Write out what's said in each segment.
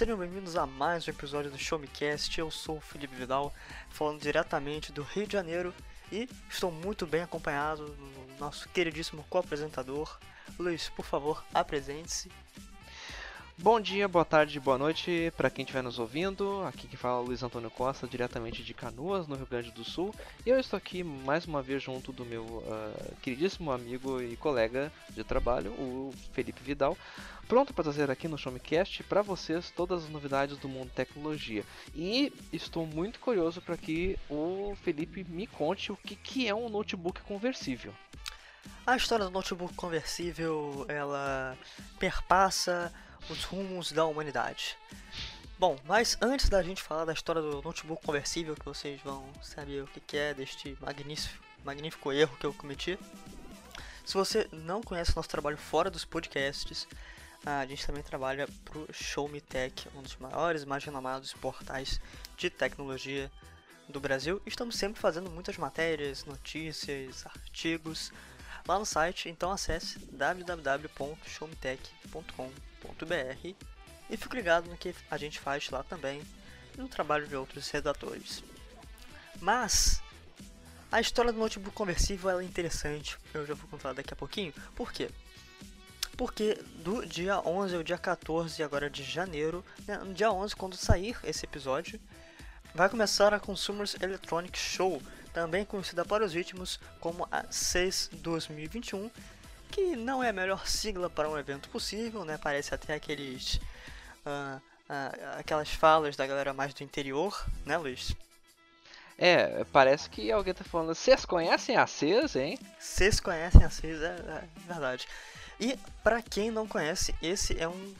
Sejam bem-vindos a mais um episódio do Show Me Cast. Eu sou o Felipe Vidal, falando diretamente do Rio de Janeiro e estou muito bem acompanhado do nosso queridíssimo co-apresentador. Luiz, por favor, apresente-se. Bom dia, boa tarde, boa noite para quem estiver nos ouvindo. Aqui que fala Luiz Antônio Costa, diretamente de Canoas, no Rio Grande do Sul. E eu estou aqui mais uma vez junto do meu uh, queridíssimo amigo e colega de trabalho, o Felipe Vidal, pronto para trazer aqui no Showmecast para vocês todas as novidades do mundo tecnologia. E estou muito curioso para que o Felipe me conte o que, que é um notebook conversível. A história do notebook conversível, ela perpassa os rumos da humanidade. Bom, mas antes da gente falar da história do notebook conversível, que vocês vão saber o que é deste magnífico, magnífico erro que eu cometi. Se você não conhece o nosso trabalho fora dos podcasts, a gente também trabalha para o Show Me Tech, um dos maiores, mais renomados portais de tecnologia do Brasil. Estamos sempre fazendo muitas matérias, notícias, artigos lá no site, então acesse www.showmetech.com.br e fique ligado no que a gente faz lá também e no trabalho de outros redatores. Mas a história do notebook conversível é interessante, eu já vou contar daqui a pouquinho. Por quê? Porque do dia 11 ao dia 14 agora de janeiro, né, no dia 11 quando sair esse episódio, vai começar a Consumers Electronic Show, também conhecida para os íntimos como a CES 2021, que não é a melhor sigla para um evento possível, né? Parece até aqueles. Uh, uh, aquelas falas da galera mais do interior, né, Luiz? É, parece que alguém tá falando. Vocês conhecem a CES, hein? Vocês conhecem a CES, é, é verdade. E para quem não conhece, esse é um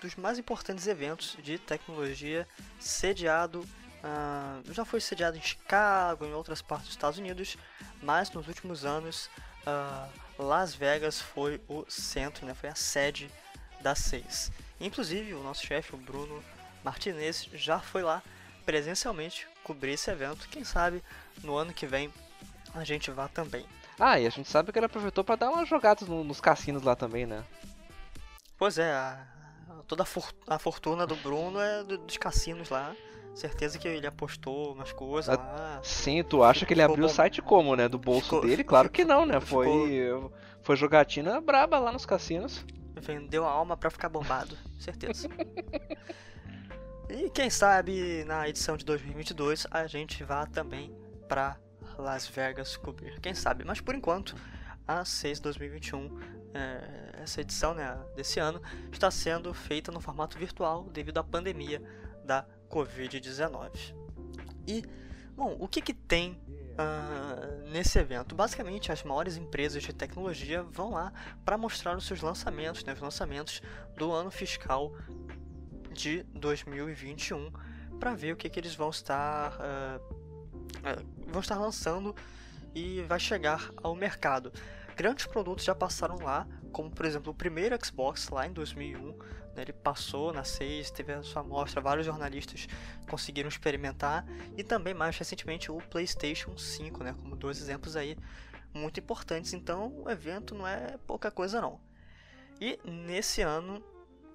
dos mais importantes eventos de tecnologia sediado. Uh, já foi sediado em Chicago, em outras partes dos Estados Unidos, mas nos últimos anos uh, Las Vegas foi o centro, né, foi a sede da CES. Inclusive, o nosso chefe, o Bruno Martinez, já foi lá presencialmente cobrir esse evento. Quem sabe no ano que vem a gente vá também. Ah, e a gente sabe que ele aproveitou para dar umas jogadas no, nos cassinos lá também, né? Pois é, a, toda a, for, a, fortuna do Bruno é do, dos cassinos lá. Certeza que ele apostou umas coisas ah, lá. Sim, tu acha que ele abriu o site como, né? Do bolso ficou, dele? Claro que não, né? Foi, ficou... foi jogatina braba lá nos cassinos. Vendeu a alma pra ficar bombado, certeza. e quem sabe na edição de 2022 a gente vá também pra Las Vegas cobrir. Quem sabe? Mas por enquanto, a 6 2021, é, essa edição né, desse ano, está sendo feita no formato virtual devido à pandemia da Covid-19. E, bom, o que, que tem uh, nesse evento? Basicamente, as maiores empresas de tecnologia vão lá para mostrar os seus lançamentos, né, os lançamentos do ano fiscal de 2021, para ver o que, que eles vão estar, uh, uh, vão estar lançando e vai chegar ao mercado. Grandes produtos já passaram lá, como por exemplo o primeiro Xbox lá em 2001, né, ele passou na 6, teve a sua amostra, vários jornalistas conseguiram experimentar, e também mais recentemente o PlayStation 5, né, como dois exemplos aí muito importantes. Então o evento não é pouca coisa não. E nesse ano,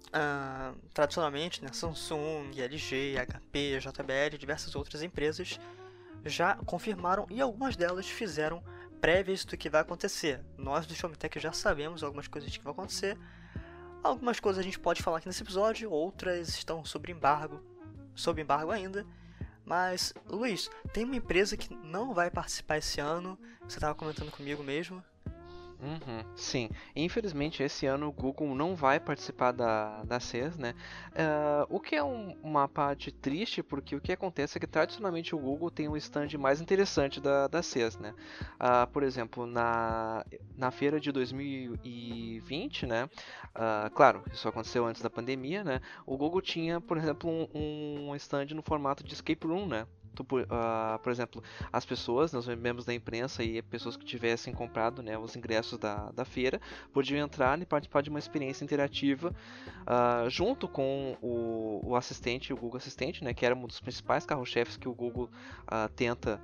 uh, tradicionalmente, né, Samsung, LG, HP, JBL e diversas outras empresas já confirmaram e algumas delas fizeram prévias do que vai acontecer. Nós do Showmetech já sabemos algumas coisas que vão acontecer. Algumas coisas a gente pode falar aqui nesse episódio, outras estão sob embargo, sob embargo ainda. Mas, Luiz, tem uma empresa que não vai participar esse ano. Você estava comentando comigo mesmo. Uhum, sim, infelizmente esse ano o Google não vai participar da, da CES, né? Uh, o que é um, uma parte triste, porque o que acontece é que tradicionalmente o Google tem um stand mais interessante da, da CES, né? Uh, por exemplo, na, na feira de 2020, né? Uh, claro, isso aconteceu antes da pandemia, né? O Google tinha, por exemplo, um, um stand no formato de escape room, né? Tu, uh, por exemplo, as pessoas, né, os membros da imprensa e pessoas que tivessem comprado né, os ingressos da, da feira, podiam entrar e participar de uma experiência interativa uh, junto com o, o assistente, o Google Assistente, né, que era um dos principais carro-chefes que o Google uh, tenta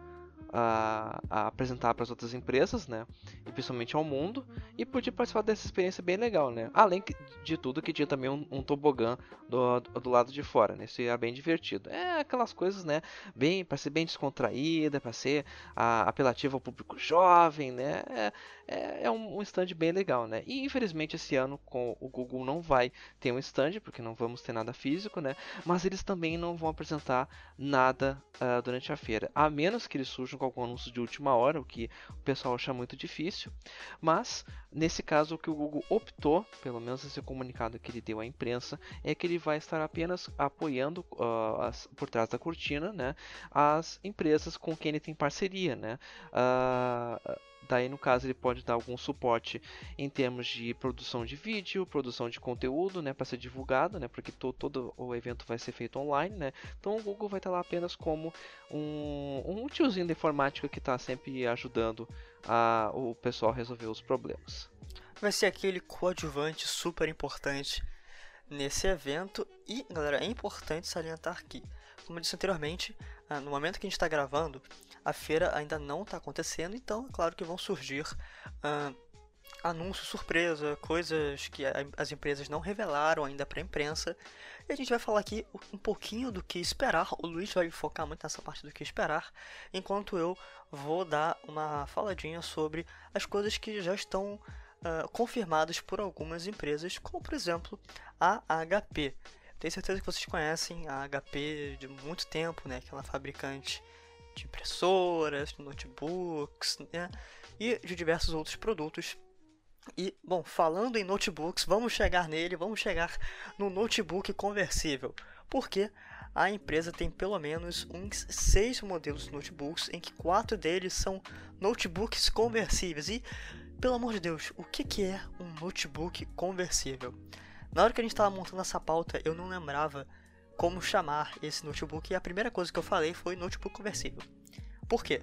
a, a apresentar para as outras empresas, né? E principalmente ao mundo. E pude participar dessa experiência bem legal, né? Além de tudo que tinha também um, um tobogã do, do lado de fora, né? Isso era bem divertido. É aquelas coisas, né? Bem, para ser bem descontraída, para ser a, apelativa ao público jovem, né? É, é, é um, um stand bem legal, né? E infelizmente esse ano com o Google não vai ter um stand, porque não vamos ter nada físico, né? Mas eles também não vão apresentar nada uh, durante a feira, a menos que eles surjam com algum anúncio de última hora, o que o pessoal acha muito difícil. Mas nesse caso, o que o Google optou, pelo menos esse comunicado que ele deu à imprensa, é que ele vai estar apenas apoiando uh, as, por trás da cortina, né, as empresas com quem ele tem parceria, né. Uh, Daí, no caso, ele pode dar algum suporte em termos de produção de vídeo, produção de conteúdo, né, para ser divulgado, né, porque to, todo o evento vai ser feito online, né. Então, o Google vai estar lá apenas como um, um tiozinho da informática que está sempre ajudando a, o pessoal a resolver os problemas. Vai ser aquele coadjuvante super importante nesse evento e, galera, é importante salientar que, como eu disse anteriormente, no momento que a gente está gravando, a feira ainda não está acontecendo, então é claro que vão surgir uh, anúncios surpresa, coisas que as empresas não revelaram ainda para a imprensa. E a gente vai falar aqui um pouquinho do que esperar. O Luiz vai focar muito nessa parte do que esperar, enquanto eu vou dar uma faladinha sobre as coisas que já estão uh, confirmadas por algumas empresas, como por exemplo a HP. Tenho certeza que vocês conhecem a HP de muito tempo, né? Aquela fabricante de impressoras, de notebooks, né? E de diversos outros produtos. E, bom, falando em notebooks, vamos chegar nele, vamos chegar no notebook conversível. Porque a empresa tem pelo menos uns seis modelos de notebooks, em que quatro deles são notebooks conversíveis. E, pelo amor de Deus, o que, que é um notebook conversível? Na hora que a gente estava montando essa pauta, eu não lembrava como chamar esse notebook e a primeira coisa que eu falei foi notebook conversível. Por quê?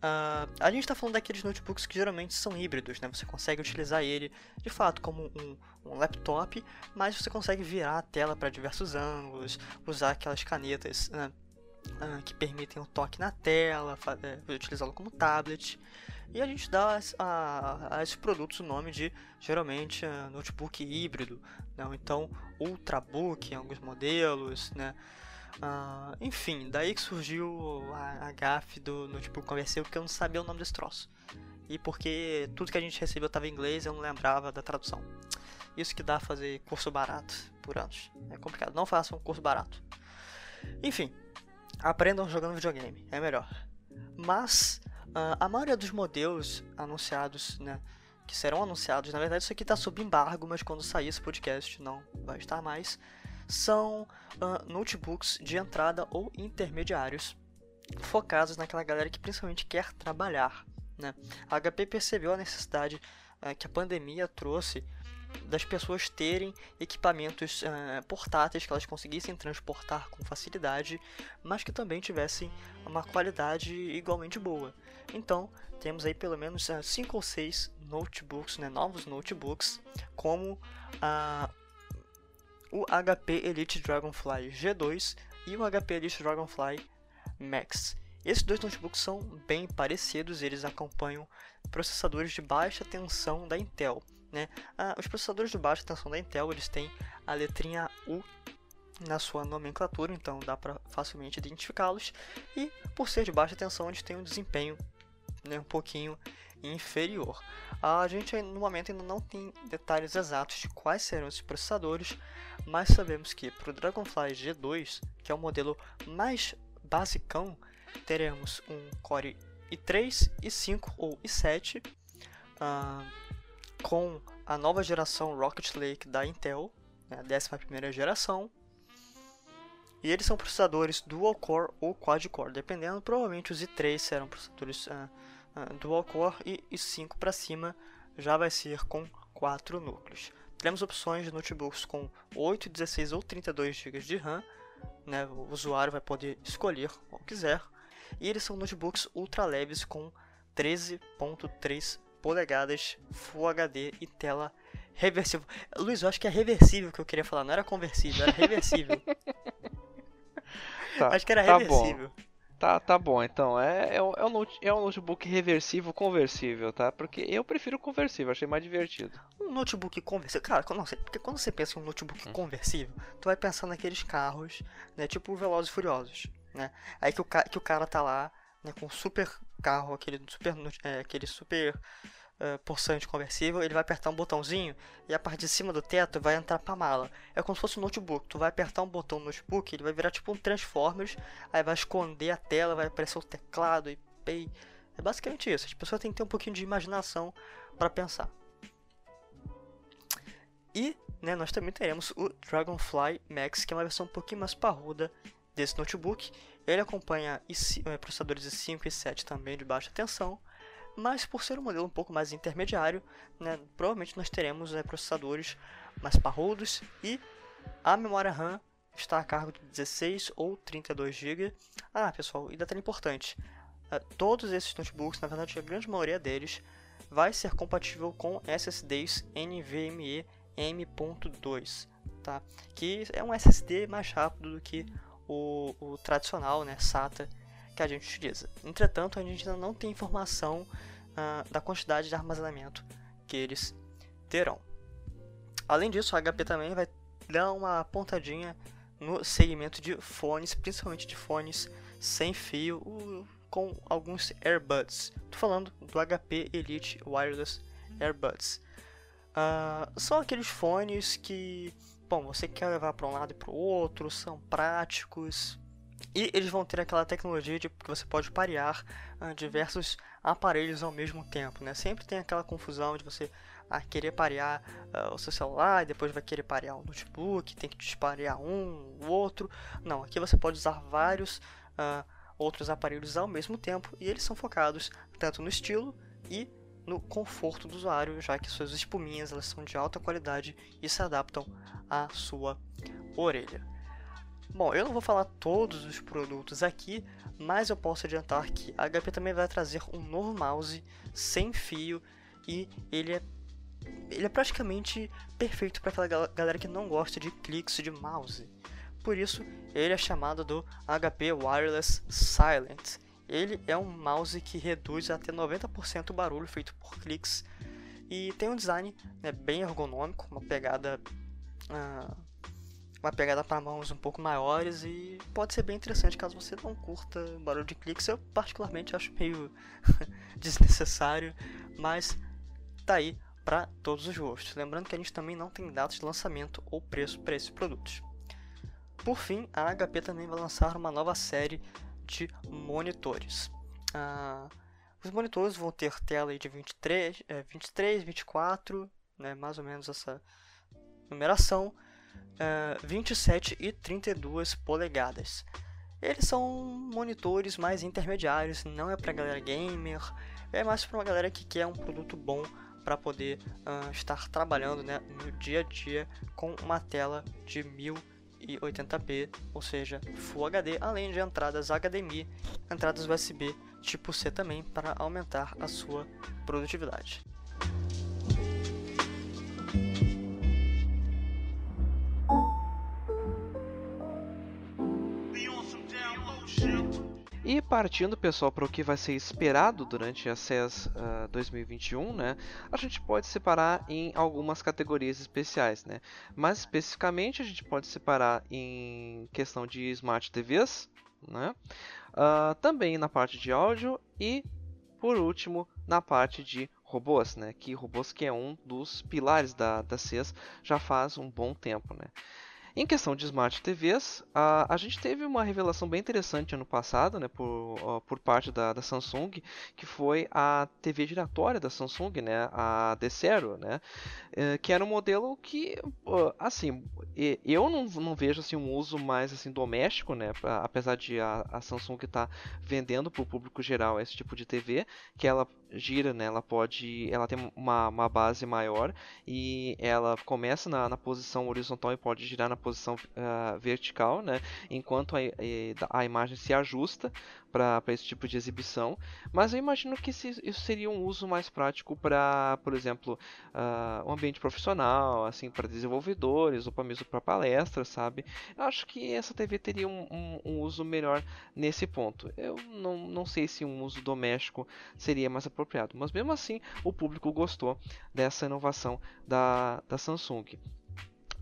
Uh, a gente está falando daqueles notebooks que geralmente são híbridos, né? Você consegue utilizar ele de fato como um, um laptop, mas você consegue virar a tela para diversos ângulos, usar aquelas canetas né? Uh, que permitem o toque na tela, uh, utilizá-lo como tablet. E a gente dá a, a, esses produtos o nome de geralmente uh, notebook híbrido, né? então ultrabook em alguns modelos, né? Uh, enfim, daí que surgiu a, a gafe do notebook conversível porque eu não sabia o nome desse troço. E porque tudo que a gente recebeu estava em inglês eu não lembrava da tradução. Isso que dá fazer curso barato por anos. É complicado. Não façam um curso barato. Enfim, aprendam jogando videogame. É melhor. Mas Uh, a maioria dos modelos anunciados, né, que serão anunciados, na verdade isso aqui está sob embargo, mas quando sair esse podcast não vai estar mais, são uh, notebooks de entrada ou intermediários, focados naquela galera que principalmente quer trabalhar. Né? A HP percebeu a necessidade uh, que a pandemia trouxe das pessoas terem equipamentos uh, portáteis que elas conseguissem transportar com facilidade, mas que também tivessem uma qualidade igualmente boa. Então, temos aí pelo menos 5 uh, ou 6 notebooks, né, novos notebooks, como uh, o HP Elite Dragonfly G2 e o HP Elite Dragonfly Max. Esses dois notebooks são bem parecidos, eles acompanham processadores de baixa tensão da Intel. Né? Ah, os processadores de baixa tensão da Intel eles têm a letrinha U na sua nomenclatura, então dá para facilmente identificá-los. E por ser de baixa tensão, eles têm um desempenho né, um pouquinho inferior. A gente no momento ainda não tem detalhes exatos de quais serão esses processadores, mas sabemos que para o Dragonfly G2, que é o modelo mais basicão, teremos um Core i3, i5 ou i7, uh, com a nova geração Rocket Lake da Intel, né, a 11 geração. E eles são processadores dual core ou quad core, dependendo, provavelmente os i3 serão processadores uh, uh, dual core e i5 para cima já vai ser com 4 núcleos. Teremos opções de notebooks com 8, 16 ou 32 GB de RAM, né, o usuário vai poder escolher qual quiser. E eles são notebooks ultra leves com 13.3 polegadas, Full HD e tela reversível. Luiz, eu acho que é reversível que eu queria falar, não era conversível, era reversível. tá, acho que era tá reversível. Bom. Tá, tá bom, então. É, é, um, é, um, é um notebook reversível conversível, tá? Porque eu prefiro conversível, achei mais divertido. Um notebook conversível. Cara, porque quando você pensa em um notebook hum. conversível, tu vai pensar naqueles carros, né? Tipo Velozes e Furiosos, né? Aí que o, que o cara tá lá, né, com super carro, aquele super. É, aquele super uh, conversível, ele vai apertar um botãozinho e a parte de cima do teto vai entrar pra mala. É como se fosse um notebook. Tu vai apertar um botão no notebook, ele vai virar tipo um Transformers, aí vai esconder a tela, vai aparecer o teclado e pay. É basicamente isso. As pessoas têm que ter um pouquinho de imaginação para pensar. E né, nós também teremos o Dragonfly Max, que é uma versão um pouquinho mais parruda desse notebook. Ele acompanha eh, processadores i5 e 7 também de baixa tensão mas por ser um modelo um pouco mais intermediário, né, provavelmente nós teremos né, processadores mais parrudos e a memória RAM está a cargo de 16 ou 32 GB. Ah, pessoal, e detalhe importante: uh, todos esses notebooks, na verdade, a grande maioria deles, vai ser compatível com SSDs NVMe M.2, tá? que é um SSD mais rápido do que o, o tradicional, né, SATA que a gente utiliza. Entretanto, a gente ainda não tem informação uh, da quantidade de armazenamento que eles terão. Além disso, a HP também vai dar uma pontadinha no segmento de fones, principalmente de fones sem fio, com alguns earbuds. Estou falando do HP Elite Wireless Earbuds. Uh, são aqueles fones que, bom, você quer levar para um lado e para o outro, são práticos, e eles vão ter aquela tecnologia de que você pode parear uh, diversos aparelhos ao mesmo tempo, né? Sempre tem aquela confusão de você uh, querer parear uh, o seu celular, e depois vai querer parear o notebook, tem que disparear um, o outro. Não, aqui você pode usar vários outros aparelhos ao mesmo tempo e eles são focados tanto no estilo e no conforto do usuário, já que suas espuminhas elas são de alta qualidade e se adaptam à sua orelha. Bom, eu não vou falar todos os produtos aqui, mas eu posso adiantar que a HP também vai trazer um novo mouse sem fio e ele é ele é praticamente perfeito para aquela galera que não gosta de cliques de mouse. Por isso, ele é chamado do HP Wireless Silent. Ele é um mouse que reduz até 90% o barulho feito por cliques e tem um design né, bem ergonômico, uma pegada uh, uma pegada para mãos um pouco maiores e pode ser bem interessante caso você não curta barulho de cliques. Eu particularmente acho meio desnecessário, mas tá aí para todos os gostos. Lembrando que a gente também não tem datas de lançamento ou preço para esses produtos. Por fim, a HP também vai lançar uma nova série de monitores. Ah, os monitores vão ter tela de 23, é, 23 24, né, mais ou menos essa numeração uh, 27 e 32 polegadas. Eles são monitores mais intermediários, não é para galera gamer, é mais para uma galera que quer um produto bom para poder uh, estar trabalhando né, no dia a dia com uma tela de 1080p, ou seja, Full HD, além de entradas HDMI, entradas USB tipo C também para aumentar a sua produtividade. Partindo, pessoal, para o que vai ser esperado durante a CES uh, 2021, né, a gente pode separar em algumas categorias especiais. Né? Mais especificamente, a gente pode separar em questão de Smart TVs, né? Uh, também na parte de áudio e, por último, na parte de robôs, né? que robôs que é um dos pilares da, da CES já faz um bom tempo. Né? Em questão de Smart TVs, a, a gente teve uma revelação bem interessante ano passado, né, por, por parte da, da Samsung, que foi a TV giratória da Samsung, né, a D0, né, é, que era um modelo que, assim, eu não, não vejo assim, um uso mais assim, doméstico, né, apesar de a, a Samsung estar tá vendendo para o público geral esse tipo de TV, que ela gira, né? Ela pode, ela tem uma, uma base maior e ela começa na, na posição horizontal e pode girar na posição uh, vertical, né? Enquanto a, a imagem se ajusta para esse tipo de exibição. Mas eu imagino que isso seria um uso mais prático para, por exemplo, uh, um ambiente profissional, assim, para desenvolvedores ou para mesmo para palestras, sabe? Eu acho que essa TV teria um, um, um, uso melhor nesse ponto. Eu não, não sei se um uso doméstico seria mais apropriado, mas mesmo assim o público gostou dessa inovação da, da Samsung.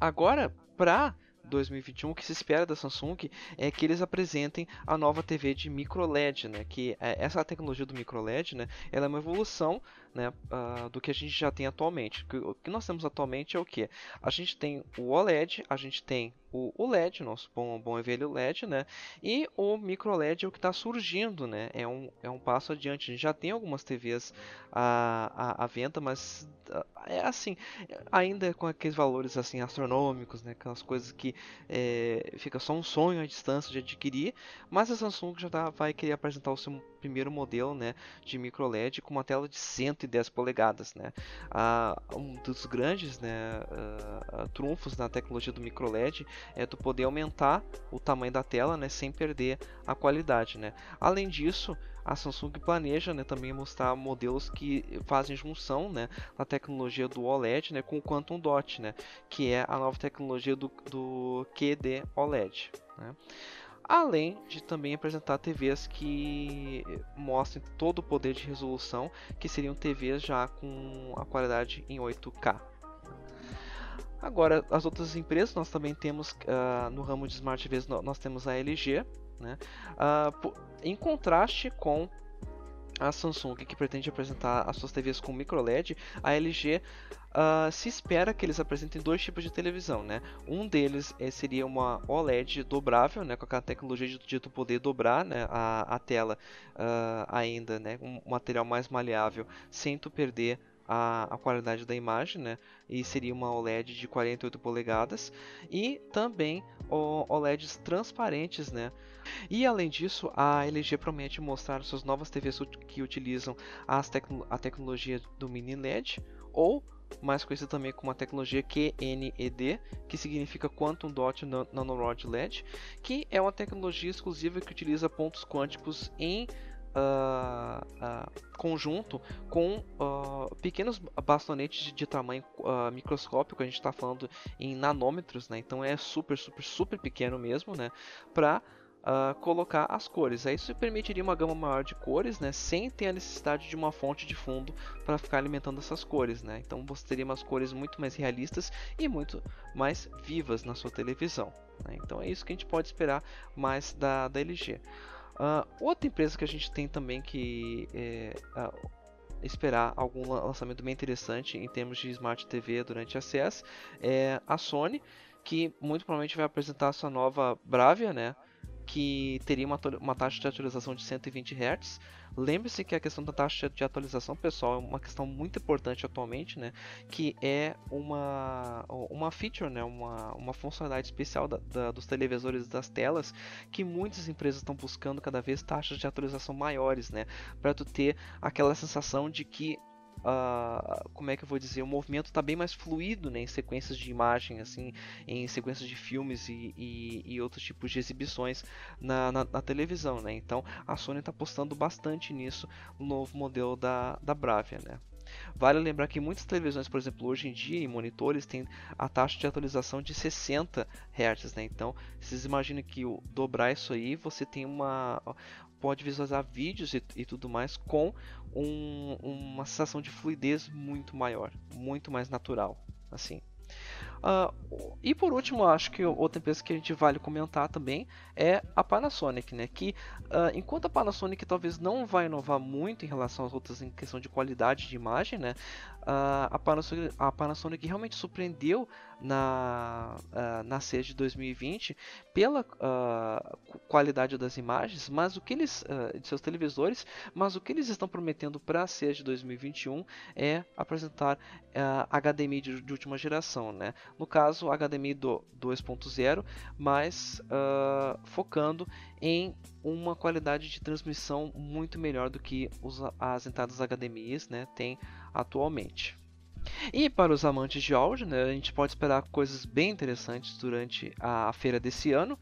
Agora, para 2021, o que se espera da Samsung é que eles apresentem a nova TV de micro LED, né? Que é, essa tecnologia do micro LED, né? Ela é uma evolução né, uh, do que a gente já tem atualmente. O que nós temos atualmente é o que? A gente tem o OLED, a gente tem o, o LED, nosso bom, bom e velho LED, né? E o micro LED é o que está surgindo, né? É um, é um passo adiante. A gente já tem algumas TVs à, à, à venda, mas uh, é assim, ainda com aqueles valores assim astronômicos, né? Aquelas coisas que é, fica só um sonho à distância de adquirir. Mas a Samsung já tá, vai querer apresentar o seu primeiro modelo, né? De micro LED com uma tela de 110 polegadas, né? Ah, um dos grandes, né? Uh, trunfos na tecnologia do micro LED é tu poder aumentar o tamanho da tela, né, sem perder a qualidade, né. Além disso, a Samsung planeja, né, também mostrar modelos que fazem junção, né, da tecnologia do OLED, né, com o Quantum Dot, né, que é a nova tecnologia do, do QD OLED, né. Além de também apresentar TVs que mostrem todo o poder de resolução, que seriam TVs já com a qualidade em 8K. Agora, as outras empresas, nós também temos uh, no ramo de Smart TVs, nós temos a LG, né? Uh, em contraste com a Samsung, que pretende apresentar as suas TVs com micro LED, a LG uh, se espera que eles apresentem dois tipos de televisão, né? Um deles é, seria uma OLED dobrável, né? Com a tecnologia de, de tu poder dobrar né? a, a tela uh, ainda, né? Um material mais maleável, sem tu perder a, a qualidade da imagem, né? E seria uma OLED de 48 polegadas e também o, OLEDs transparentes, né? E além disso, a LG promete mostrar suas novas TVs que utilizam as tecno a tecnologia do mini LED ou mais conhecida também como a tecnologia QNED, que significa Quantum Dot Nanorod LED, que é uma tecnologia exclusiva que utiliza pontos quânticos em uh, conjunto com uh, pequenos bastonetes de, de tamanho microscópico, a gente está falando em nanômetros, né? então é super, super, super pequeno mesmo, né? para colocar as cores. Isso permitiria uma gama maior de cores, né, sem ter a necessidade de uma fonte de fundo para ficar alimentando essas cores. Né? Então você teria umas cores muito mais realistas e muito mais vivas na sua televisão. Né? Então é isso que a gente pode esperar mais da, da LG. Uh, outra empresa que a gente tem também que é, uh, esperar algum lançamento bem interessante em termos de Smart TV durante a CES é a Sony, que muito provavelmente vai apresentar a sua nova Bravia, né? Que teria uma, uma taxa de atualização de 120 Hz. Lembre-se que a questão da taxa de atualização, pessoal, é uma questão muito importante atualmente, né? Que é uma, uma feature, né? Uma, uma funcionalidade especial da, da, dos televisores das telas que muitas empresas estão buscando cada vez taxas de atualização maiores, né? Para tu ter aquela sensação de que uh, como é que eu vou dizer, o movimento está bem mais fluido né, em sequências de imagem, assim, em sequências de filmes e, e, e outros tipos de exibições na, na, na televisão, né? Então a Sony está apostando bastante nisso no novo modelo da, da Bravia, né? Vale lembrar que muitas televisões, por exemplo, hoje em dia, em monitores, têm a taxa de atualização de 60 Hz, né? Então, vocês imaginam que o dobrar isso aí, você tem uma, pode visualizar vídeos e, e tudo mais com um, uma sensação de fluidez muito maior, muito mais natural, assim. Uh, e por último, acho que outra empresa que a gente vale comentar também é a Panasonic, né? Que uh, enquanto a Panasonic talvez não vai inovar muito em relação às outras em questão de qualidade de imagem, né? Uh, a, Panasonic, a Panasonic realmente surpreendeu na, uh, na CES de 2020 pela uh, qualidade das imagens, mas o que eles uh, de seus televisores, mas o que eles estão prometendo para a CES de 2021 é apresentar HDMI de, de, última geração, né? No caso, HDMI do 2.0, mas focando em uma qualidade de transmissão muito melhor do que os, as entradas HDMIs né, têm atualmente. E para os amantes de áudio, né, a gente pode esperar coisas bem interessantes durante a feira desse ano.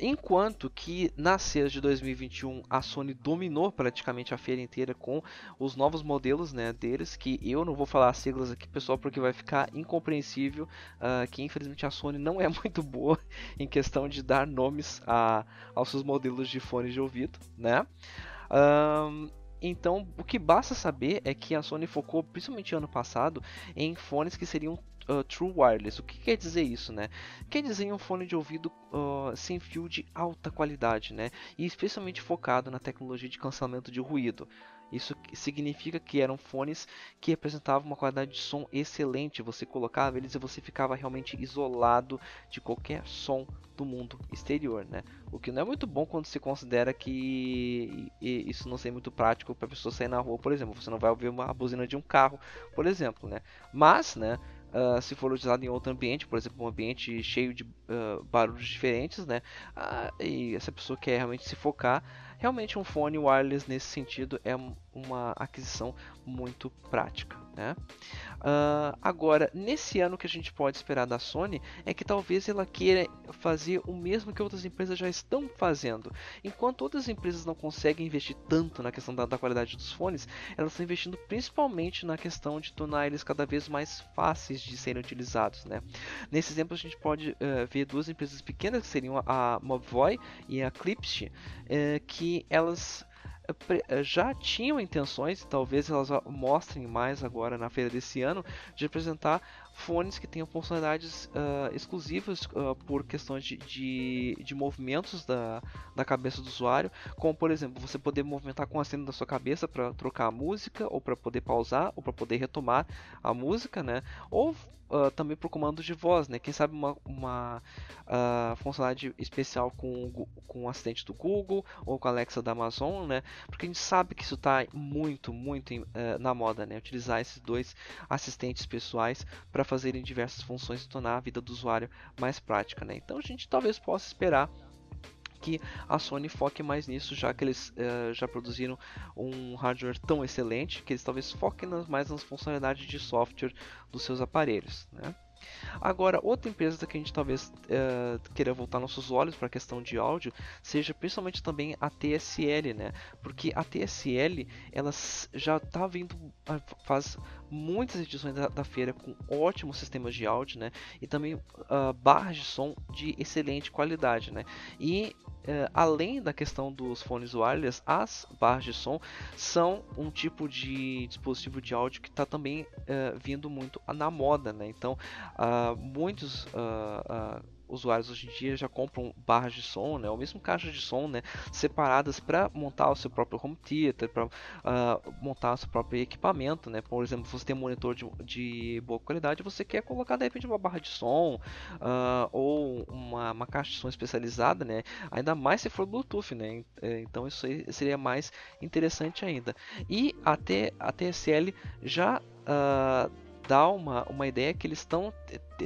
Enquanto que na CES de 2021 a Sony dominou praticamente a feira inteira com os novos modelos né, deles, que eu não vou falar as siglas aqui, pessoal, porque vai ficar incompreensível, uh, que infelizmente a Sony não é muito boa em questão de dar nomes a, aos seus modelos de fones de ouvido, né? Um, então, o que basta saber é que a Sony focou, principalmente ano passado, em fones que seriam uh, True Wireless. O que quer dizer isso, né? Quer dizer um fone de ouvido uh, sem fio de alta qualidade, né? E especialmente focado na tecnologia de cancelamento de ruído. Isso significa que eram fones que apresentavam uma qualidade de som excelente. Você colocava eles e você ficava realmente isolado de qualquer som do mundo exterior, né? O que não é muito bom quando se considera que isso não seja muito prático para pessoa sair na rua, por exemplo. Você não vai ouvir uma buzina de um carro, por exemplo, né? Mas, né? Uh, se for utilizado em outro ambiente, por exemplo, um ambiente cheio de uh, barulhos diferentes, né? Uh, e essa pessoa quer realmente se focar Realmente um fone wireless nesse sentido é uma aquisição muito prática. Né? Uh, agora, nesse ano que a gente pode esperar da Sony é que talvez ela queira fazer o mesmo que outras empresas já estão fazendo. Enquanto outras empresas não conseguem investir tanto na questão da, da qualidade dos fones, elas estão investindo principalmente na questão de tornar eles cada vez mais fáceis de serem utilizados. Né? Nesse exemplo, a gente pode uh, ver duas empresas pequenas que seriam a Mobvoi e a Clipse, uh, que elas eh, já tinham intenções, talvez elas mostrem mais agora na feira desse ano, de apresentar fones que tenham funcionalidades uh, exclusivas uh, por questões de, de, de, movimentos da, da cabeça do usuário, como por exemplo você poder movimentar com a cena da sua cabeça para trocar a música, ou para poder pausar, ou para poder retomar a música, né? ou uh, também por comando de voz, né? Quem sabe uma, uma uh, funcionalidade especial com, com o assistente do Google ou com a Alexa da Amazon, né? Porque a gente sabe que isso está muito, muito uh, na moda, né? Utilizar esses dois assistentes pessoais para fazerem diversas funções e tornar a vida do usuário mais prática, né? Então a gente talvez possa esperar que a Sony foque mais nisso, já que eles uh, já produziram um hardware tão excelente que eles talvez foquem nas, mais nas funcionalidades de software dos seus aparelhos. Né? Agora, outra empresa que a gente talvez uh, queira voltar nossos olhos para a questão de áudio seja principalmente também a TSL, né? Porque a TSL ela já está vindo faz muitas edições da, da, feira com ótimos sistemas de áudio, né? E também uh, barras de som de excelente qualidade, né? E uh, além da questão dos fones wireless, as barras de som são um tipo de dispositivo de áudio que está também uh, vindo muito na moda, né? Então, muitos usuários hoje em dia já compram barras de som, né, ou mesmo caixas de som, né, separadas para montar o seu próprio home theater, para uh, ah, montar o seu próprio equipamento, né. Por exemplo, você tem um monitor de, de boa qualidade, você quer colocar de repente uma barra de som uh, ou uma, uma, caixa de som especializada, né, ainda mais se for Bluetooth, né. É, então isso seria mais interessante ainda. E até a TSL já uh, dá uma, uma ideia que eles estão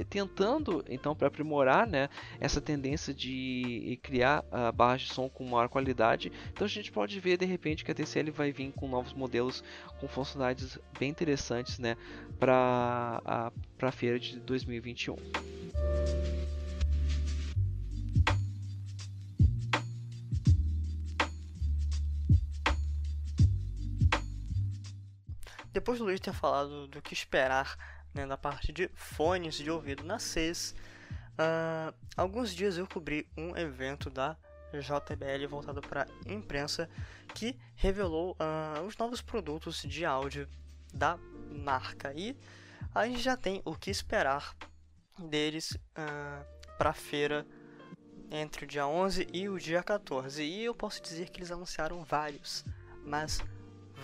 tentando então para aprimorar né, essa tendência de criar uh, barras de som com maior qualidade. Então a gente pode ver de repente que a TCL vai vir com novos modelos com funcionalidades bem interessantes né, para a, a feira de 2021. Depois do Luiz ter falado do que esperar né, da parte de fones de ouvido na CES, uh, alguns dias eu cobri um evento da JBL voltado para imprensa que revelou uh, os novos produtos de áudio da marca. E a gente já tem o que esperar deles uh, para a feira entre o dia 11 e o dia 14 e eu posso dizer que eles anunciaram vários, mas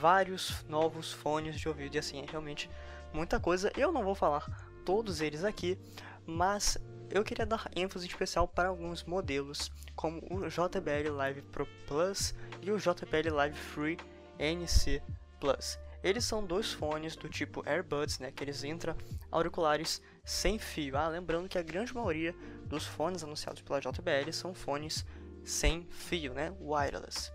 vários novos fones de ouvido e assim, é realmente muita coisa. Eu não vou falar todos eles aqui, mas eu queria dar ênfase especial para alguns modelos, como o JBL Live Pro Plus e o JBL Live Free NC Plus. Eles são dois fones do tipo AirBuds, né, aqueles intra-auriculares sem fio. Ah, lembrando que a grande maioria dos fones anunciados pela JBL são fones sem fio, né, wireless.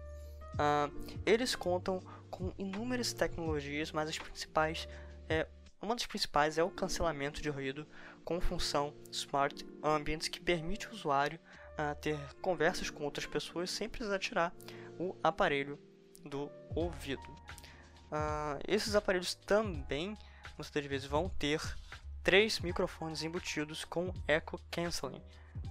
Uh, eles contam com inúmeras tecnologias, mas as principais é, uma das principais é o cancelamento de ruído com função Smart Ambient, que permite o usuário uh, ter conversas com outras pessoas sem precisar tirar o aparelho do ouvido. Uh, esses aparelhos também, muitas vezes, vão ter três microfones embutidos com Echo Canceling,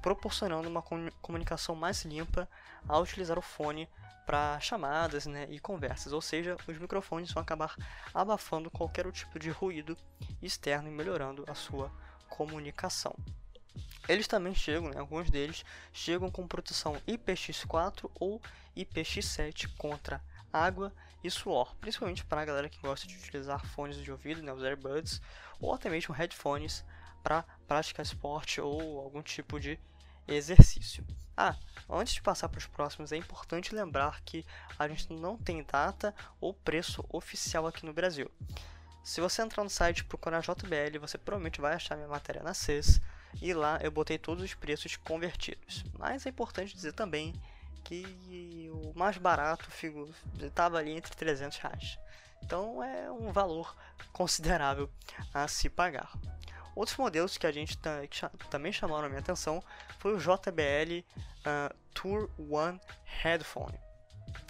proporcionando uma comunicação mais limpa ao utilizar o fone para chamadas né, e conversas, ou seja, os microfones vão acabar abafando qualquer tipo de ruído externo e melhorando a sua comunicação. Eles também chegam, né, alguns deles chegam com proteção IPX4 ou IPX7 contra água e suor, principalmente para a galera que gosta de utilizar fones de ouvido, né, os earbuds, ou até mesmo headphones para praticar esporte ou algum tipo de exercício. Ah, antes de passar para os próximos, é importante lembrar que a gente não tem data ou preço oficial aqui no Brasil. Se você entrar no site e procurar JBL, você provavelmente vai achar minha matéria na CES, e lá eu botei todos os preços convertidos. Mas é importante dizer também que o mais barato estava ali entre 300 reais. Então é um valor considerável a se pagar. Outros modelos que a gente que também chamaram a minha atenção foi o JBL uh, ah, Tour One Headphone.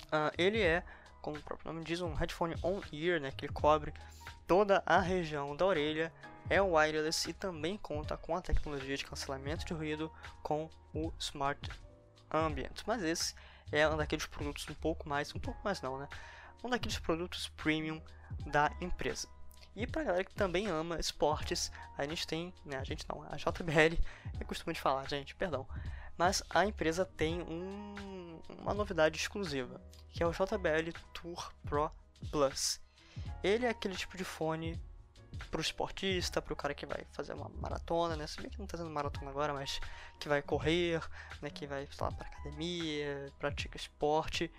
Uh, ele é, como o próprio nome diz, um headphone on-ear, né, que cobre toda a região da orelha, é wireless e também conta com a tecnologia de cancelamento de ruído com o Smart Ambient. Mas esse é um daqueles produtos um pouco mais, um pouco mais não, né? Um daqueles produtos premium da empresa. E para galera que também ama esportes, a gente tem, né, a gente não, a JBL, eu costumo de falar, gente, perdão. Mas a empresa tem um, uma novidade exclusiva, que é o JBL Tour Pro Plus. Ele é aquele tipo de fone pro esportista, pro cara que vai fazer uma maratona, né? Se bem que não tá fazendo maratona agora, mas que vai correr, né? Que vai, sei lá, pra academia, pratica esporte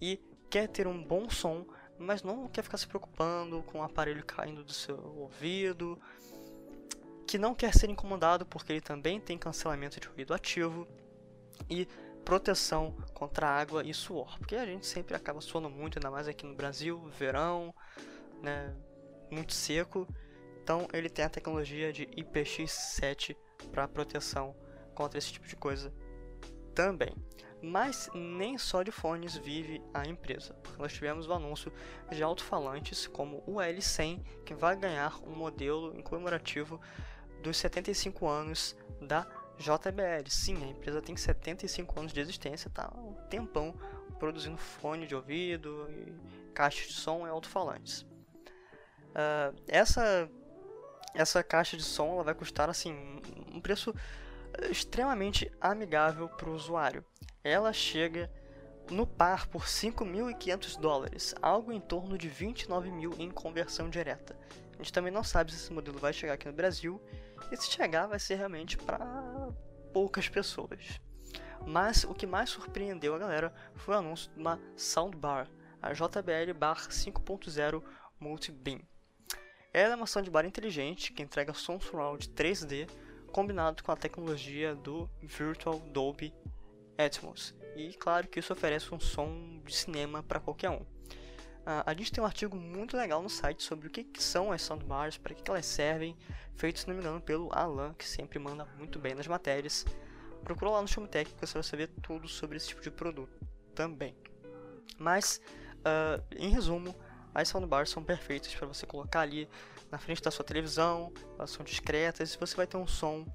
e quer ter um bom som, mas não quer ficar se preocupando com o aparelho caindo do seu ouvido, que não quer ser incomodado porque ele também tem cancelamento de ruído ativo e proteção contra água e suor, porque a gente sempre acaba suando muito, ainda mais aqui no Brasil, verão, né? muito seco. Então ele tem a tecnologia de IPX7 para proteção contra esse tipo de coisa também. Mas nem só de fones vive a empresa. Nós tivemos o anúncio de alto-falantes como o L100, que vai ganhar um modelo em comemorativo dos 75 anos da JBL. Sim, a empresa tem 75 anos de existência, tá um tempão produzindo fone de ouvido, caixa de som e alto-falantes. Uh, essa essa caixa de som ela vai custar assim um preço extremamente amigável para o usuário. Ela chega no par por 5.500 dólares, algo em torno de 29 mil em conversão direta. A gente também não sabe se esse modelo vai chegar aqui no Brasil e se chegar vai ser realmente para poucas pessoas. Mas o que mais surpreendeu a galera foi o anúncio de uma soundbar, a JBL Bar 5.0 Multi-Beam. Ela é uma soundbar inteligente que entrega som surround 3D combinado com a tecnologia do Virtual Dolby Atmos. E claro que isso oferece um som de cinema para qualquer um. Uh, a gente tem um artigo muito legal no site sobre o que, que são as soundbars, para que, que elas servem, feito, se não me engano, pelo Alan, que sempre manda muito bem nas matérias. Procura lá no Showtech que você vai saber tudo sobre esse tipo de produto também. Mas, uh, em resumo, as soundbars são perfeitas para você colocar ali na frente da sua televisão, elas são discretas e você vai ter um som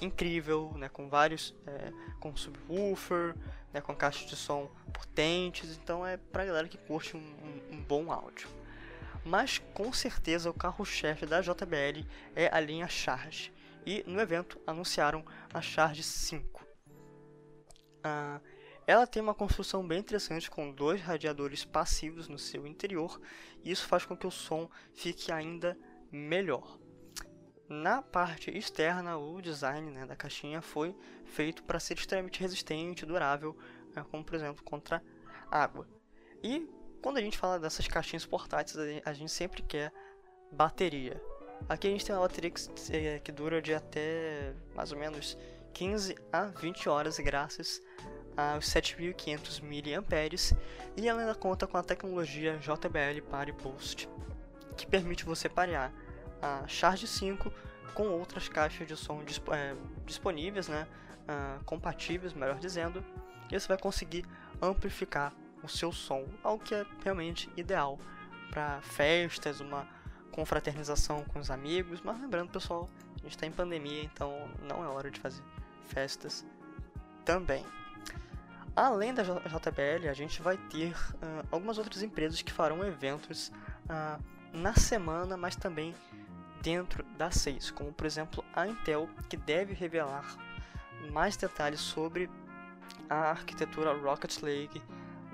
incrível, né, com vários, é, com subwoofer, né, com caixas de som potentes, então é pra galera que curte um, um, um bom áudio. Mas com certeza o carro-chefe da JBL é a linha Charge, e no evento anunciaram a Charge 5. Ah, ela tem uma construção bem interessante com dois radiadores passivos no seu interior, e isso faz com que o som fique ainda melhor. Na parte externa, o design né, da caixinha foi feito para ser extremamente resistente, durável, né, como por exemplo contra água. E quando a gente fala dessas caixinhas portáteis, a gente sempre quer bateria. Aqui a gente tem uma bateria que, é, que dura de até mais ou menos 15 a 20 horas, graças aos 7500 mAh, e ela ainda conta com a tecnologia JBL Pare Boost, que permite você parear a Charge 5 com outras caixas de som disp é, disponíveis, né, uh, compatíveis, melhor dizendo, e você vai conseguir amplificar o seu som, algo que é realmente ideal para festas, uma confraternização com os amigos, mas lembrando pessoal, a gente está em pandemia, então não é hora de fazer festas também. Além da JBL, a gente vai ter uh, algumas outras empresas que farão eventos uh, na semana, mas também dentro da 6, como por exemplo a Intel, que deve revelar mais detalhes sobre a arquitetura Rocket Lake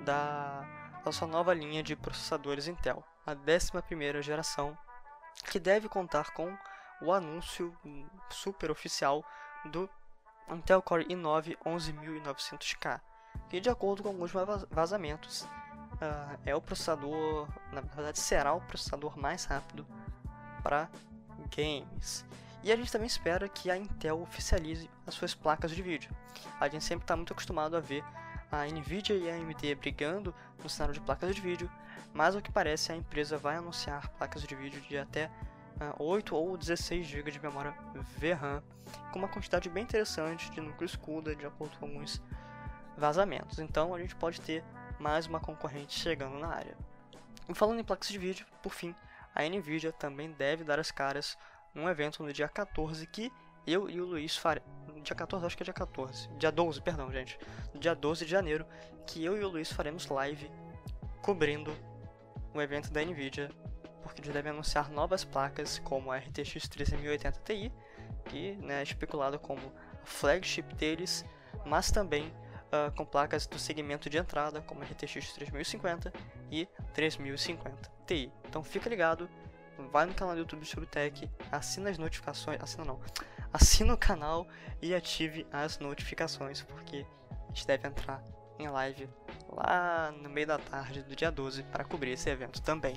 da, da sua nova linha de processadores Intel, a 11ª geração, que deve contar com o anúncio super oficial do Intel Core i9 11900K, que de acordo com alguns vazamentos uh, é o processador, na verdade será o processador mais rápido para games. E a gente também espera que a Intel oficialize as suas placas de vídeo. A gente sempre está muito acostumado a ver a Nvidia e a AMD brigando no cenário de placas de vídeo, mas ao que parece a empresa vai anunciar placas de vídeo de até uh, 8 ou 16 GB de memória VRAM, com uma quantidade bem interessante de núcleo CUDA, de acordo com alguns vazamentos. Então a gente pode ter mais uma concorrente chegando na área. E falando em placas de vídeo, por fim, a Nvidia também deve dar as caras num evento no dia 14 que eu e o Luiz faremos. Dia 14, acho que é dia 14. Dia 12, perdão, gente. Dia 12 de janeiro, que eu e o Luiz faremos live cobrindo o evento da Nvidia, porque eles devem anunciar novas placas como a RTX 3080 Ti, que né, é especulado como a flagship deles, mas também uh, com placas do segmento de entrada como RTX 3050 e 3050 Ti. Então fica ligado, vai no canal do YouTube sobre Tech, assina as notificações, assina não, assina o canal e ative as notificações, porque a gente deve entrar em live lá no meio da tarde do dia 12 para cobrir esse evento também.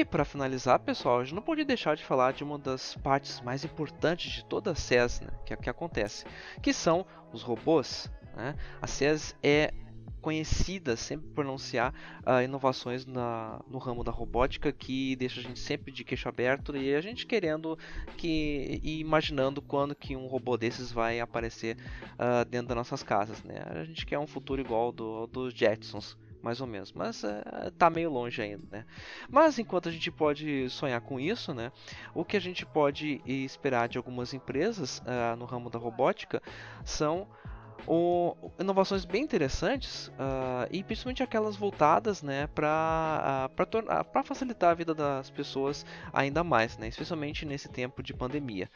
E para finalizar, pessoal, a gente não pode deixar de falar de uma das partes mais importantes de toda a CES, né, que é o que acontece, que são os robôs. Né? A CES é conhecida sempre por anunciar uh, inovações na, no ramo da robótica que deixa a gente sempre de queixo aberto e a gente querendo que e imaginando quando que um robô desses vai aparecer uh, dentro das nossas casas, né? A gente quer um futuro igual do dos Jetsons mais ou menos, mas é, tá meio longe ainda, né? Mas enquanto a gente pode sonhar com isso, né? O que a gente pode esperar de algumas empresas uh, no ramo da robótica são o, inovações bem interessantes uh, e principalmente aquelas voltadas né, para uh, facilitar a vida das pessoas ainda mais, né, especialmente nesse tempo de pandemia.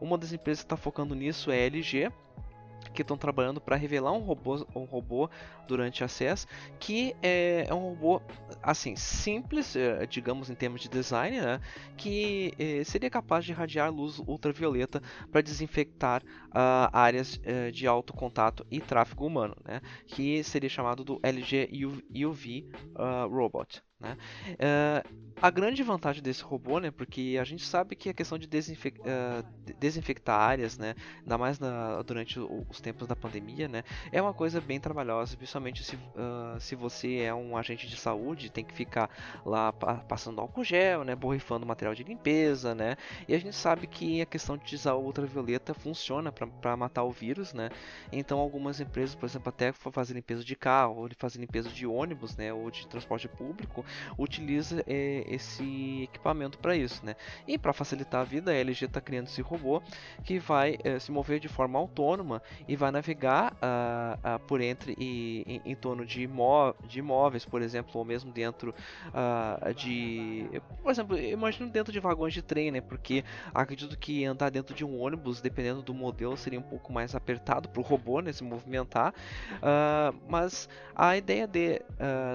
Uma das empresas que está focando nisso é a LG, que estão trabalhando para revelar um robô, um robô durante a CES, que é, é um robô assim simples, é, digamos em termos de design, né, que é, seria capaz de irradiar luz ultravioleta para desinfectar uh, áreas uh, de alto contato e tráfego humano, né, que seria chamado do LG UV uh, Robot. Né? Uh, a grande vantagem desse robô, né, porque a gente sabe que a questão de desinfec uh, desinfectar áreas, né, ainda mais na, durante os tempos da pandemia, né, é uma coisa bem trabalhosa, principalmente se, uh, se você é um agente de saúde, tem que ficar lá passando álcool gel, né, borrifando material de limpeza, né, e a gente sabe que a questão de usar ultravioleta funciona para matar o vírus, né, então algumas empresas, por exemplo, até fazer limpeza de carro, ou fazer limpeza de ônibus, né, ou de transporte público, utiliza é, esse equipamento para isso, né? E para facilitar a vida, a LG está criando esse robô que vai é, se mover de forma autônoma e vai navegar uh, uh, por entre e em, em torno de, imó de imóveis, por exemplo, ou mesmo dentro uh, de, por exemplo, imagino dentro de vagões de trem, né? Porque acredito que andar dentro de um ônibus, dependendo do modelo, seria um pouco mais apertado para o robô né, se movimentar. mas a ideia de,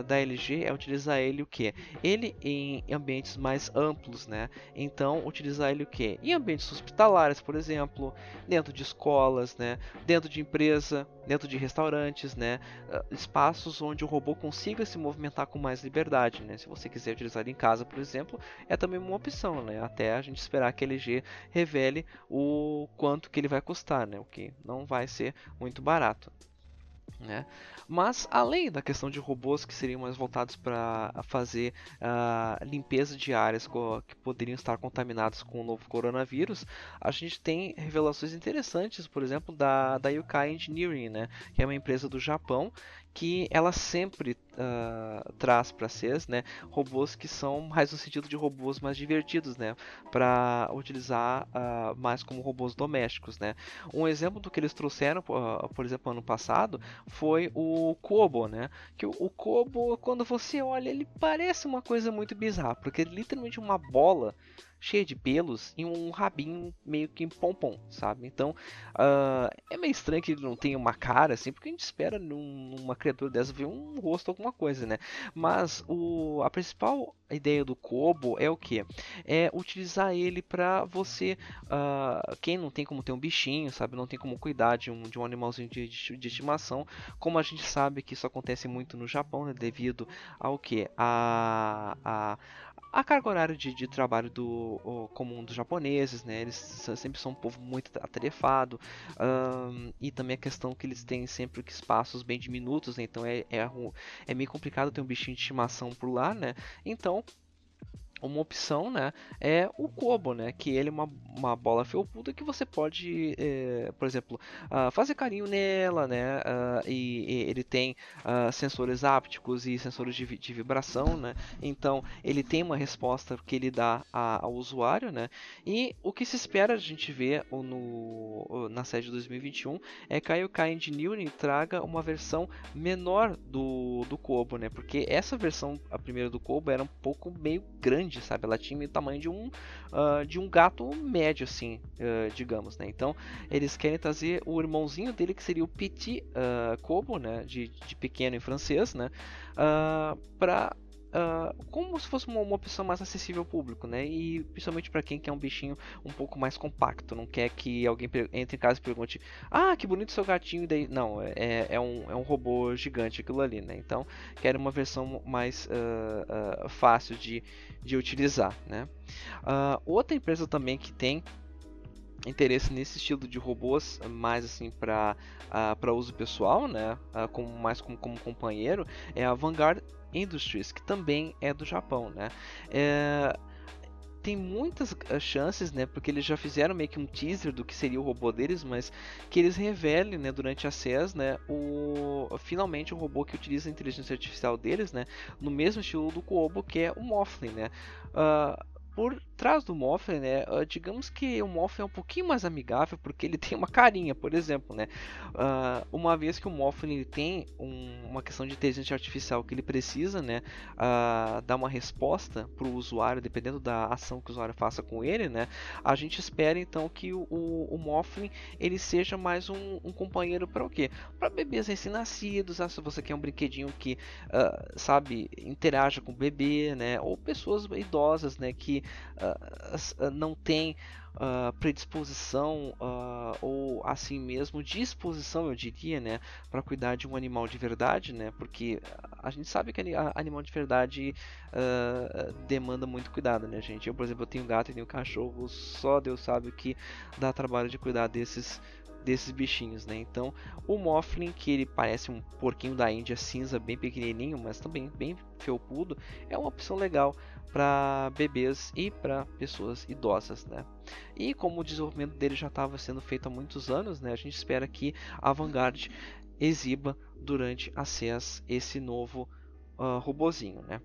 da LG é utilizar ele o que? Ele em ambientes mais amplos, né? Então utilizar ele o que? Em ambientes hospitalares, por exemplo, dentro de escolas, né? Dentro de empresa, dentro de restaurantes, né? Uh, espaços onde o robô consiga se movimentar com mais liberdade, né? Se você quiser utilizar ele em casa, por exemplo, é também uma opção, né? Até a gente esperar que a LG revele o quanto que ele vai custar, né? O que não vai ser muito barato. Né? Mas além da questão de robôs que seriam mais voltados para fazer a uh, limpeza de áreas que poderiam estar contaminadas com o novo coronavírus, a gente tem revelações interessantes, por exemplo, da, da Yukai Engineering, né? que é uma empresa do Japão que ela sempre uh, traz para vocês, né, robôs que são mais no sentido de robôs mais divertidos, né, para utilizar uh, mais como robôs domésticos, né. Um exemplo do que eles trouxeram, uh, por exemplo, ano passado, foi o Kobo, né, que o, o Kobo, quando você olha, ele parece uma coisa muito bizarra, porque é literalmente uma bola cheia de pelos e um rabinho meio que pompom, sabe? Então uh, é meio estranho que ele não tenha uma cara assim, porque a gente espera num, numa criatura dessa ver um rosto, alguma coisa, né? Mas o, a principal ideia do Kobo é o que? É utilizar ele para você, uh, quem não tem como ter um bichinho, sabe? Não tem como cuidar de um, de um animalzinho de, de, de estimação, como a gente sabe que isso acontece muito no Japão, né? Devido ao que? A, a, a carga horária de, de trabalho do o, comum dos japoneses, né? Eles sempre são um povo muito atarefado um, e também a questão que eles têm sempre que espaços bem diminutos, né? então é, é, é meio complicado ter um bichinho de estimação por lá, né? Então uma opção, né, é o Kobo, né, que ele é uma, uma bola felpuda que você pode, é, por exemplo, uh, fazer carinho nela, né, uh, e, e, ele tem uh, sensores ápticos e sensores de, de, vibração, né, então ele tem uma resposta que ele dá a, ao usuário, né, e o que se espera a gente ver no, na série de 2021 é que a Yokai Engineering traga uma versão menor do, do Kobo, né, porque essa versão, a primeira do Kobo, era um pouco meio grande grande, sabe? Ela tinha o tamanho de um, uh, de um gato médio, assim, uh, digamos, né? Então, eles querem trazer o irmãozinho dele, que seria o Petit uh, né? De, de pequeno em francês, né? Uh, para Uh, como se fosse uma, uma, opção mais acessível ao público, né? E principalmente para quem quer um bichinho um pouco mais compacto, não quer que alguém entre em casa e pergunte: Ah, que bonito seu gatinho, daí. Não, é, é, um, é um robô gigante aquilo ali, né? Então, quero uma versão mais uh, uh, fácil de, de utilizar, né? outra empresa também que tem interesse nesse estilo de robôs mais assim para uh, para uso pessoal, né, uh, como mais como, como companheiro, é a Vanguard Industries, que também é do Japão, né? É, tem muitas ah, chances, né? Porque eles já fizeram meio que um teaser do que seria o robô deles, mas que eles revelem, né? Durante a CES, né? O finalmente o robô que utiliza a inteligência artificial deles, né? No mesmo estilo do Kobo, que é o Mothling, né? Uh, por trás do Mothra, né, uh, digamos que o Mothra é um pouquinho mais amigável porque ele tem uma carinha, por exemplo, né, uh, uma vez que o Mothra ele tem um, uma questão de inteligência artificial que ele precisa, né, uh, dar uma resposta para o usuário, dependendo da ação que o usuário faça com ele, né, a gente espera então que o, o, o Mothra ele seja mais um, um companheiro para o quê? Para bebês recém-nascidos, ah, se você quer um brinquedinho que, sabe, interaja com o bebê, né, ou pessoas idosas, né, que uh, não tem uh, predisposição uh, ou assim mesmo disposição, eu diria, né, para cuidar de um animal de verdade, né, porque a gente sabe que animal de verdade demanda muito cuidado, né, gente. Eu, por exemplo, eu tenho gato e tenho cachorro, só Deus sabe o que dá trabalho de cuidar desses desses bichinhos, né? Então, o Mothling, que ele parece um porquinho da Índia cinza, bem pequenininho, mas também bem felpudo, é uma opção legal para bebês e para pessoas idosas, né? E como o desenvolvimento dele já estava sendo feito há muitos anos, né? A gente espera que a Vanguard exiba durante a CES esse novo uh, robozinho, né?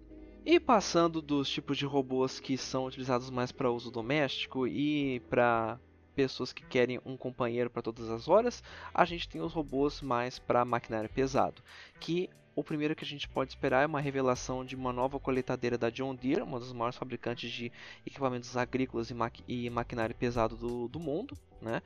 E passando dos tipos de robôs que são utilizados mais para uso doméstico e para pessoas que querem um companheiro para todas as horas, a gente tem os robôs mais para maquinário pesado, que o primeiro que a gente pode esperar é uma revelação de uma nova coletadeira da John Deere, uma das maiores fabricantes de equipamentos agrícolas e, maqui e maquinário pesado do, do mundo, né?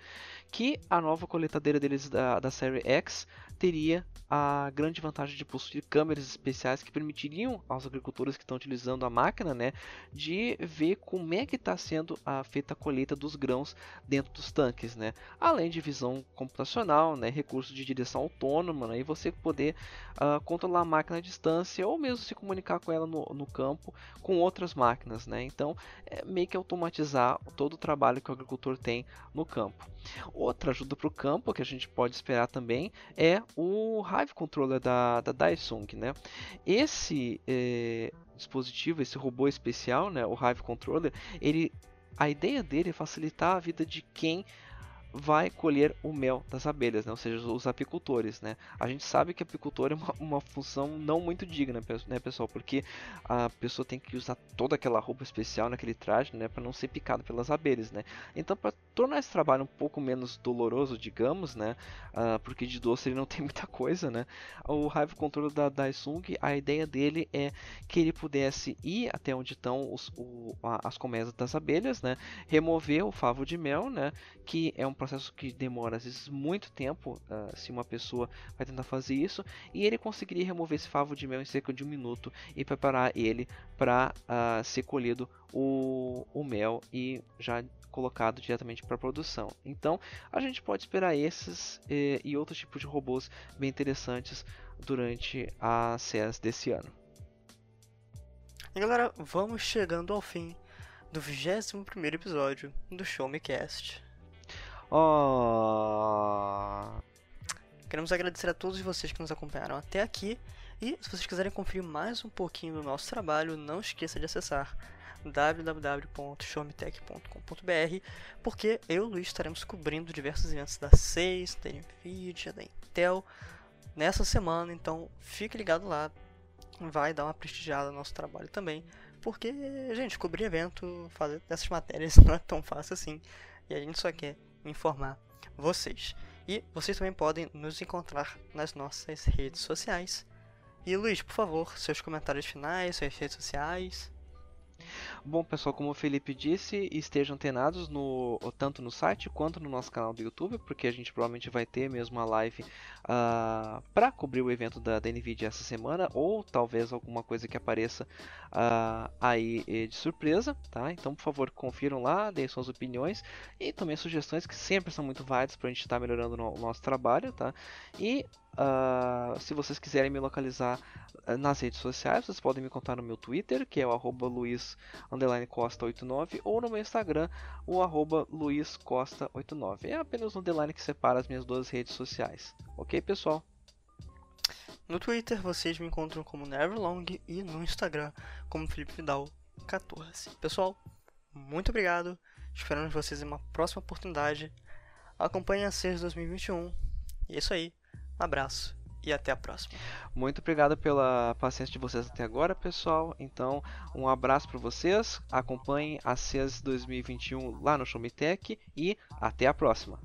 que a nova coletadeira deles da, da série X teria a grande vantagem de possuir câmeras especiais que permitiriam aos agricultores que estão utilizando a máquina né, de ver como é que está sendo a feita a colheita dos grãos dentro dos tanques, né? além de visão computacional, né, recursos de direção autônoma né, e você poder uh, controlar a máquina à distância ou mesmo se comunicar com ela no, no campo com outras máquinas. Né? Então, é meio que automatizar todo o trabalho que o agricultor tem no campo. Outra ajuda para o campo que a gente pode esperar também é o Hive Controller da, da Daisung. Né? Esse é, dispositivo, esse robô especial, né, o Hive Controller, ele, a ideia dele é facilitar a vida de quem vai colher o mel das abelhas, né? ou seja, os apicultores. Né? A gente sabe que apicultor é uma, uma função não muito digna, né, pessoal? Porque a pessoa tem que usar toda aquela roupa especial naquele traje né, para não ser picado pelas abelhas. Né? Então, para tornar esse trabalho um pouco menos doloroso, digamos, né? Uh, porque de doce ele não tem muita coisa, né? o Hive Control da Daisung, a ideia dele é que ele pudesse ir até onde estão os, o, as colmeias das abelhas, né? remover o favo de mel, né? que é um processo que demora às vezes muito tempo uh, se uma pessoa vai tentar fazer isso e ele conseguiria remover esse favo de mel em cerca de um minuto e preparar ele para uh, ah, ser colhido o, o mel e já colocado diretamente para produção. Então a gente pode esperar esses e, e outros tipos de robôs bem interessantes durante a CES desse ano. E galera, vamos chegando ao fim do 21 episódio do Show Me Cast. Oh. Queremos agradecer a todos vocês que nos acompanharam até aqui. E se vocês quiserem conferir mais um pouquinho do nosso trabalho, não esqueça de acessar www.showmetech.com.br porque eu e o Luiz estaremos cobrindo diversos eventos da 6, da Nvidia, da Intel nessa semana, então fique ligado lá, vai dar uma prestigiada no nosso trabalho também, porque, gente, cobrir evento, fazer essas matérias não é tão fácil assim, e a gente só quer informar vocês. E vocês também podem nos encontrar nas nossas redes sociais. E Luiz, por favor, seus comentários finais, suas redes sociais. Bom, pessoal, como o Felipe disse, estejam antenados no, tanto no site quanto no nosso canal do YouTube, porque a gente provavelmente vai ter mesmo uma live uh, ah, para cobrir o evento da, da NVIDIA essa semana, ou talvez alguma coisa que apareça uh, aí eh, de surpresa, tá? Então, por favor, confiram lá, deem suas opiniões e também sugestões que sempre são muito válidas para a gente estar tá melhorando o nosso trabalho, tá? E Uh, se vocês quiserem me localizar uh, nas redes sociais, vocês podem me contar no meu Twitter, que é o arroba luiz_costa89, ou no meu Instagram, o arroba luizcosta89. É apenas um underline que separa as minhas duas redes sociais. Ok, pessoal? No Twitter vocês me encontram como Neverlong e no Instagram como Felipe Vidal 14. Pessoal, muito obrigado. Esperamos vocês em uma próxima oportunidade. Acompanhe a CES 2021. E é isso aí. Abraço e até a próxima. Muito obrigado pela paciência de vocês até agora, pessoal. Então, um abraço para vocês. Acompanhem a CES 2021 lá no Showmetech e até a próxima.